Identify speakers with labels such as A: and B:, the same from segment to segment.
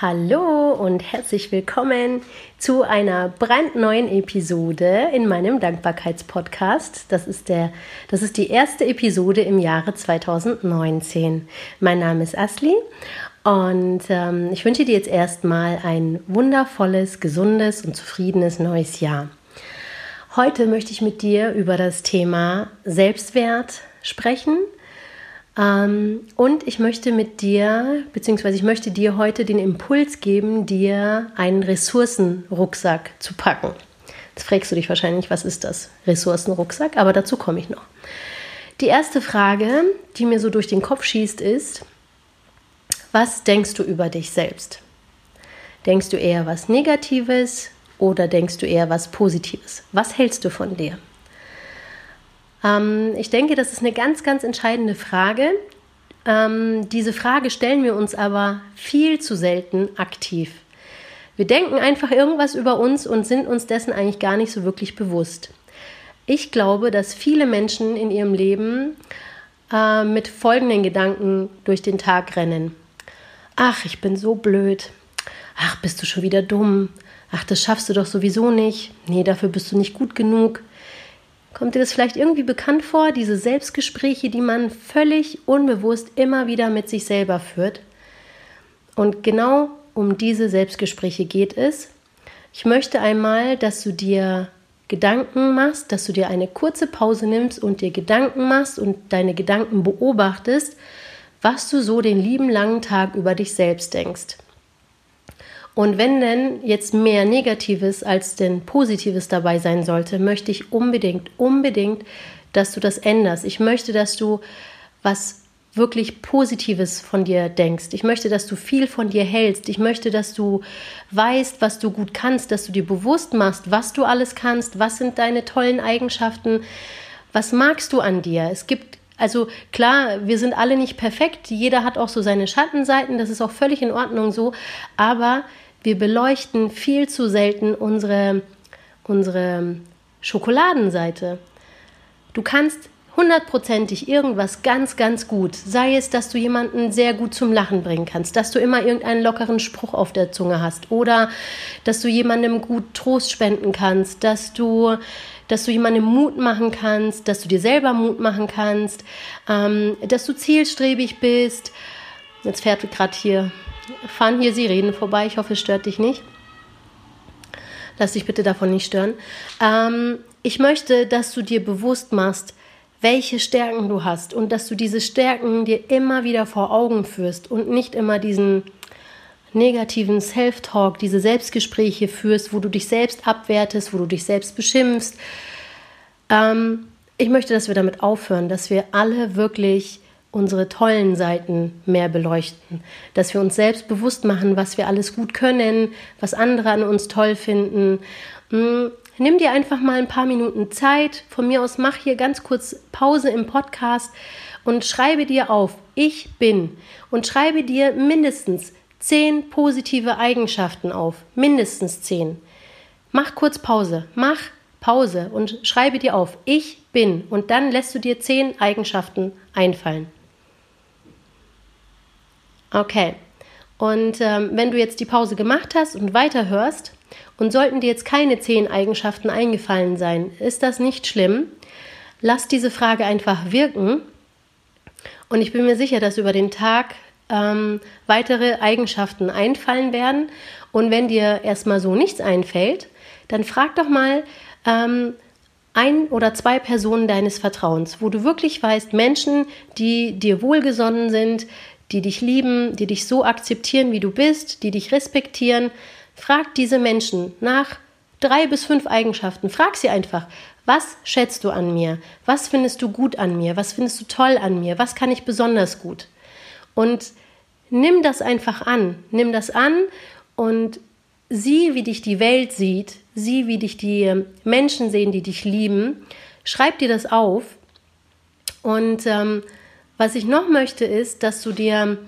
A: Hallo und herzlich willkommen zu einer brandneuen Episode in meinem Dankbarkeitspodcast. Das ist, der, das ist die erste Episode im Jahre 2019. Mein Name ist Asli und ähm, ich wünsche dir jetzt erstmal ein wundervolles, gesundes und zufriedenes neues Jahr. Heute möchte ich mit dir über das Thema Selbstwert sprechen und ich möchte mit dir, beziehungsweise ich möchte dir heute den Impuls geben, dir einen Ressourcenrucksack zu packen. Jetzt fragst du dich wahrscheinlich, was ist das? Ressourcenrucksack, aber dazu komme ich noch. Die erste Frage, die mir so durch den Kopf schießt, ist, was denkst du über dich selbst? Denkst du eher was Negatives oder denkst du eher was Positives? Was hältst du von dir? Ähm, ich denke, das ist eine ganz, ganz entscheidende Frage. Ähm, diese Frage stellen wir uns aber viel zu selten aktiv. Wir denken einfach irgendwas über uns und sind uns dessen eigentlich gar nicht so wirklich bewusst. Ich glaube, dass viele Menschen in ihrem Leben äh, mit folgenden Gedanken durch den Tag rennen. Ach, ich bin so blöd. Ach, bist du schon wieder dumm. Ach, das schaffst du doch sowieso nicht. Nee, dafür bist du nicht gut genug. Kommt dir das vielleicht irgendwie bekannt vor, diese Selbstgespräche, die man völlig unbewusst immer wieder mit sich selber führt? Und genau um diese Selbstgespräche geht es. Ich möchte einmal, dass du dir Gedanken machst, dass du dir eine kurze Pause nimmst und dir Gedanken machst und deine Gedanken beobachtest, was du so den lieben langen Tag über dich selbst denkst. Und wenn denn jetzt mehr Negatives als denn Positives dabei sein sollte, möchte ich unbedingt, unbedingt, dass du das änderst. Ich möchte, dass du was wirklich Positives von dir denkst. Ich möchte, dass du viel von dir hältst. Ich möchte, dass du weißt, was du gut kannst, dass du dir bewusst machst, was du alles kannst, was sind deine tollen Eigenschaften, was magst du an dir. Es gibt also klar, wir sind alle nicht perfekt, jeder hat auch so seine Schattenseiten, das ist auch völlig in Ordnung so, aber wir beleuchten viel zu selten unsere, unsere Schokoladenseite. Du kannst hundertprozentig irgendwas ganz, ganz gut. Sei es, dass du jemanden sehr gut zum Lachen bringen kannst, dass du immer irgendeinen lockeren Spruch auf der Zunge hast oder dass du jemandem gut Trost spenden kannst, dass du, dass du jemandem Mut machen kannst, dass du dir selber Mut machen kannst, ähm, dass du zielstrebig bist. Jetzt fährt gerade hier fahren hier Sirenen vorbei. Ich hoffe, es stört dich nicht. Lass dich bitte davon nicht stören. Ähm, ich möchte, dass du dir bewusst machst, welche Stärken du hast und dass du diese Stärken dir immer wieder vor Augen führst und nicht immer diesen negativen Self-Talk, diese Selbstgespräche führst, wo du dich selbst abwertest, wo du dich selbst beschimpfst. Ähm, ich möchte, dass wir damit aufhören, dass wir alle wirklich unsere tollen Seiten mehr beleuchten, dass wir uns selbst bewusst machen, was wir alles gut können, was andere an uns toll finden. Hm, nimm dir einfach mal ein paar Minuten Zeit. Von mir aus mach hier ganz kurz Pause im Podcast und schreibe dir auf, ich bin und schreibe dir mindestens zehn positive Eigenschaften auf, mindestens zehn. Mach kurz Pause, mach Pause und schreibe dir auf, ich bin und dann lässt du dir zehn Eigenschaften einfallen. Okay. Und ähm, wenn du jetzt die Pause gemacht hast und weiterhörst und sollten dir jetzt keine zehn Eigenschaften eingefallen sein, ist das nicht schlimm. Lass diese Frage einfach wirken und ich bin mir sicher, dass über den Tag ähm, weitere Eigenschaften einfallen werden. Und wenn dir erstmal so nichts einfällt, dann frag doch mal ähm, ein oder zwei Personen deines Vertrauens, wo du wirklich weißt, Menschen, die dir wohlgesonnen sind, die dich lieben, die dich so akzeptieren, wie du bist, die dich respektieren. Frag diese Menschen nach drei bis fünf Eigenschaften. Frag sie einfach, was schätzt du an mir? Was findest du gut an mir? Was findest du toll an mir? Was kann ich besonders gut? Und nimm das einfach an. Nimm das an und sieh, wie dich die Welt sieht. Sieh, wie dich die Menschen sehen, die dich lieben. Schreib dir das auf und ähm, was ich noch möchte, ist, dass du dir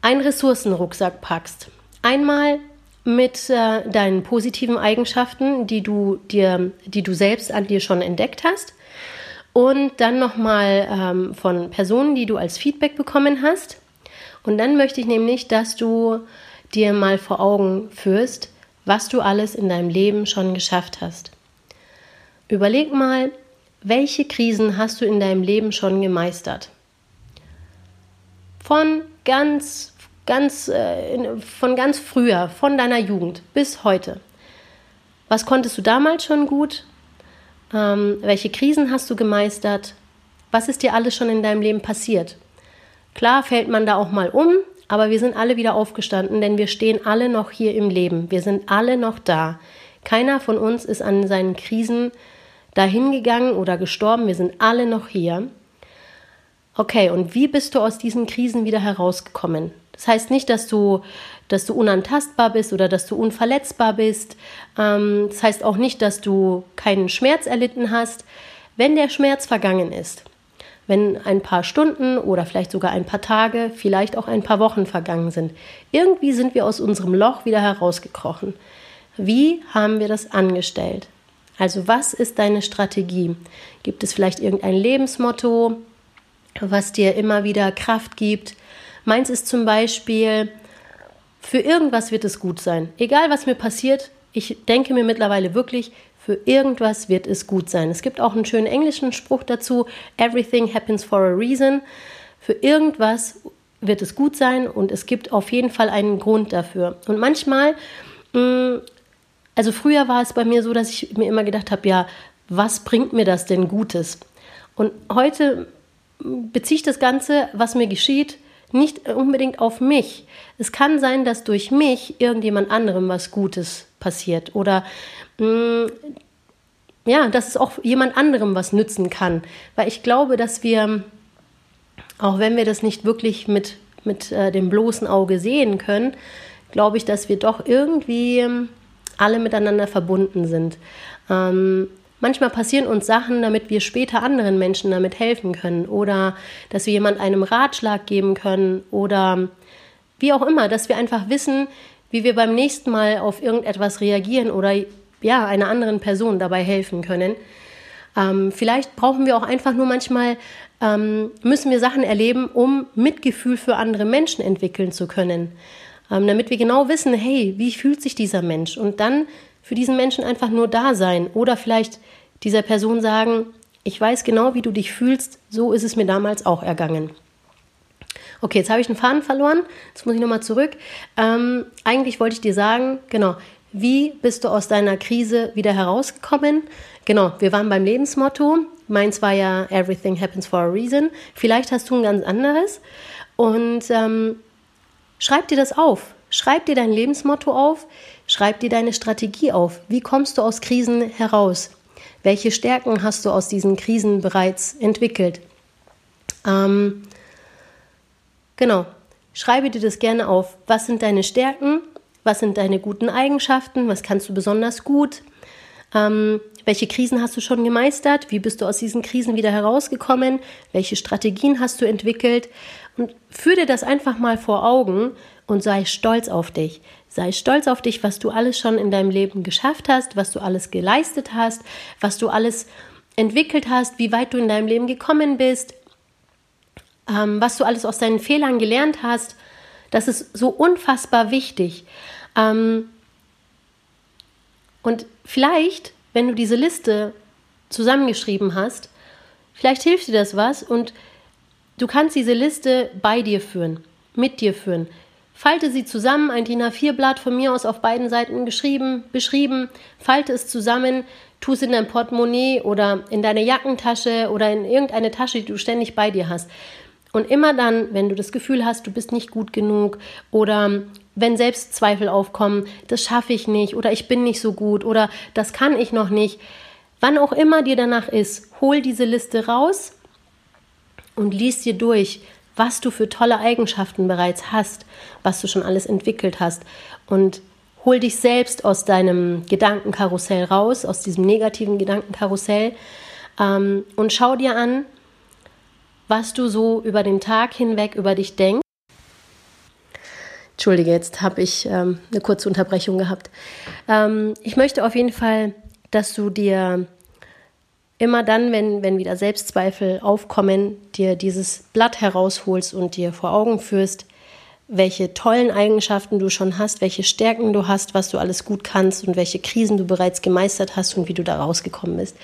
A: einen Ressourcenrucksack packst. Einmal mit äh, deinen positiven Eigenschaften, die du dir, die du selbst an dir schon entdeckt hast. Und dann nochmal ähm, von Personen, die du als Feedback bekommen hast. Und dann möchte ich nämlich, dass du dir mal vor Augen führst, was du alles in deinem Leben schon geschafft hast. Überleg mal, welche Krisen hast du in deinem Leben schon gemeistert? Von ganz, ganz, äh, von ganz früher, von deiner Jugend bis heute. Was konntest du damals schon gut? Ähm, welche Krisen hast du gemeistert? Was ist dir alles schon in deinem Leben passiert? Klar fällt man da auch mal um, aber wir sind alle wieder aufgestanden, denn wir stehen alle noch hier im Leben. Wir sind alle noch da. Keiner von uns ist an seinen Krisen dahingegangen oder gestorben. Wir sind alle noch hier. Okay, und wie bist du aus diesen Krisen wieder herausgekommen? Das heißt nicht, dass du, dass du unantastbar bist oder dass du unverletzbar bist. Ähm, das heißt auch nicht, dass du keinen Schmerz erlitten hast. Wenn der Schmerz vergangen ist, wenn ein paar Stunden oder vielleicht sogar ein paar Tage, vielleicht auch ein paar Wochen vergangen sind. Irgendwie sind wir aus unserem Loch wieder herausgekrochen. Wie haben wir das angestellt? Also was ist deine Strategie? Gibt es vielleicht irgendein Lebensmotto, was dir immer wieder Kraft gibt? Meins ist zum Beispiel, für irgendwas wird es gut sein. Egal was mir passiert, ich denke mir mittlerweile wirklich, für irgendwas wird es gut sein. Es gibt auch einen schönen englischen Spruch dazu: Everything happens for a reason. Für irgendwas wird es gut sein und es gibt auf jeden Fall einen Grund dafür. Und manchmal, mm, also früher war es bei mir so, dass ich mir immer gedacht habe: Ja, was bringt mir das denn Gutes? Und heute beziehe ich das Ganze, was mir geschieht, nicht unbedingt auf mich. Es kann sein, dass durch mich irgendjemand anderem was Gutes passiert oder Mm, ja, dass es auch jemand anderem was nützen kann. Weil ich glaube, dass wir, auch wenn wir das nicht wirklich mit, mit äh, dem bloßen Auge sehen können, glaube ich, dass wir doch irgendwie ähm, alle miteinander verbunden sind. Ähm, manchmal passieren uns Sachen, damit wir später anderen Menschen damit helfen können oder dass wir jemand einem Ratschlag geben können oder wie auch immer, dass wir einfach wissen, wie wir beim nächsten Mal auf irgendetwas reagieren oder ja, einer anderen Person dabei helfen können. Ähm, vielleicht brauchen wir auch einfach nur manchmal, ähm, müssen wir Sachen erleben, um Mitgefühl für andere Menschen entwickeln zu können. Ähm, damit wir genau wissen, hey, wie fühlt sich dieser Mensch? Und dann für diesen Menschen einfach nur da sein oder vielleicht dieser Person sagen, ich weiß genau, wie du dich fühlst, so ist es mir damals auch ergangen. Okay, jetzt habe ich einen Faden verloren, jetzt muss ich nochmal zurück. Ähm, eigentlich wollte ich dir sagen, genau, wie bist du aus deiner Krise wieder herausgekommen? Genau, wir waren beim Lebensmotto. Meins war ja Everything happens for a reason. Vielleicht hast du ein ganz anderes. Und ähm, schreib dir das auf. Schreib dir dein Lebensmotto auf. Schreib dir deine Strategie auf. Wie kommst du aus Krisen heraus? Welche Stärken hast du aus diesen Krisen bereits entwickelt? Ähm, genau. Schreibe dir das gerne auf. Was sind deine Stärken? Was sind deine guten Eigenschaften? Was kannst du besonders gut? Ähm, welche Krisen hast du schon gemeistert? Wie bist du aus diesen Krisen wieder herausgekommen? Welche Strategien hast du entwickelt? Und führe dir das einfach mal vor Augen und sei stolz auf dich. Sei stolz auf dich, was du alles schon in deinem Leben geschafft hast, was du alles geleistet hast, was du alles entwickelt hast, wie weit du in deinem Leben gekommen bist, ähm, was du alles aus deinen Fehlern gelernt hast. Das ist so unfassbar wichtig. Ähm, und vielleicht, wenn du diese Liste zusammengeschrieben hast, vielleicht hilft dir das was und du kannst diese Liste bei dir führen, mit dir führen. Falte sie zusammen, ein DIN A4-Blatt von mir aus auf beiden Seiten geschrieben, beschrieben, falte es zusammen, tu es in dein Portemonnaie oder in deine Jackentasche oder in irgendeine Tasche, die du ständig bei dir hast. Und immer dann, wenn du das Gefühl hast, du bist nicht gut genug oder wenn Selbstzweifel aufkommen, das schaffe ich nicht oder ich bin nicht so gut oder das kann ich noch nicht, wann auch immer dir danach ist, hol diese Liste raus und lies dir durch, was du für tolle Eigenschaften bereits hast, was du schon alles entwickelt hast. Und hol dich selbst aus deinem Gedankenkarussell raus, aus diesem negativen Gedankenkarussell ähm, und schau dir an, was du so über den Tag hinweg über dich denkst Entschuldige, jetzt habe ich ähm, eine kurze Unterbrechung gehabt. Ähm, ich möchte auf jeden Fall, dass du dir immer dann, wenn, wenn wieder Selbstzweifel aufkommen, dir dieses Blatt herausholst und dir vor Augen führst, welche tollen Eigenschaften du schon hast, welche Stärken du hast, was du alles gut kannst und welche Krisen du bereits gemeistert hast und wie du da rausgekommen bist.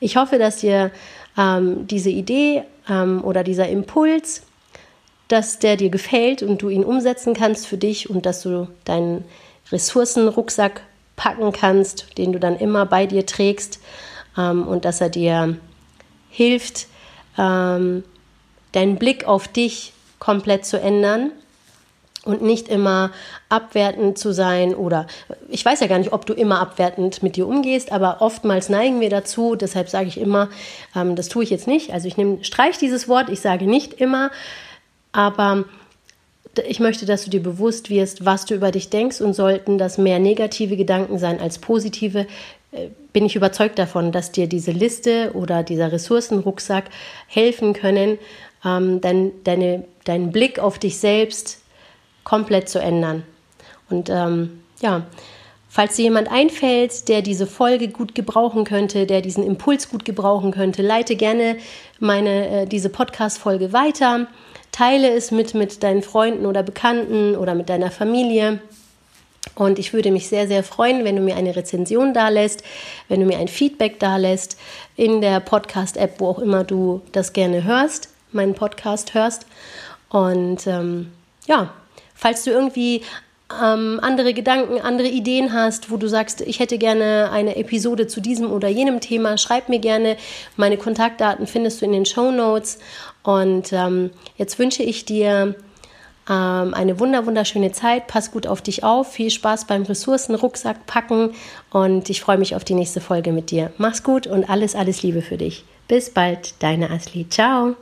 A: Ich hoffe, dass dir ähm, diese Idee ähm, oder dieser Impuls, dass der dir gefällt und du ihn umsetzen kannst für dich und dass du deinen Ressourcenrucksack packen kannst, den du dann immer bei dir trägst ähm, und dass er dir hilft, ähm, deinen Blick auf dich komplett zu ändern und nicht immer abwertend zu sein oder ich weiß ja gar nicht, ob du immer abwertend mit dir umgehst, aber oftmals neigen wir dazu. Deshalb sage ich immer, ähm, das tue ich jetzt nicht. Also ich nehme, streich dieses Wort. Ich sage nicht immer, aber ich möchte, dass du dir bewusst wirst, was du über dich denkst und sollten das mehr negative Gedanken sein als positive, äh, bin ich überzeugt davon, dass dir diese Liste oder dieser Ressourcenrucksack helfen können, ähm, dein, deine, deinen Blick auf dich selbst komplett zu ändern. Und ähm, ja, falls dir jemand einfällt, der diese Folge gut gebrauchen könnte, der diesen Impuls gut gebrauchen könnte, leite gerne meine, äh, diese Podcast-Folge weiter. Teile es mit, mit deinen Freunden oder Bekannten oder mit deiner Familie. Und ich würde mich sehr, sehr freuen, wenn du mir eine Rezension da lässt, wenn du mir ein Feedback da lässt in der Podcast-App, wo auch immer du das gerne hörst, meinen Podcast hörst. Und ähm, ja, Falls du irgendwie ähm, andere Gedanken, andere Ideen hast, wo du sagst, ich hätte gerne eine Episode zu diesem oder jenem Thema, schreib mir gerne. Meine Kontaktdaten findest du in den Show Notes. Und ähm, jetzt wünsche ich dir ähm, eine wunder wunderschöne Zeit. Pass gut auf dich auf. Viel Spaß beim Ressourcenrucksack packen. Und ich freue mich auf die nächste Folge mit dir. Mach's gut und alles, alles Liebe für dich. Bis bald, deine Asli. Ciao.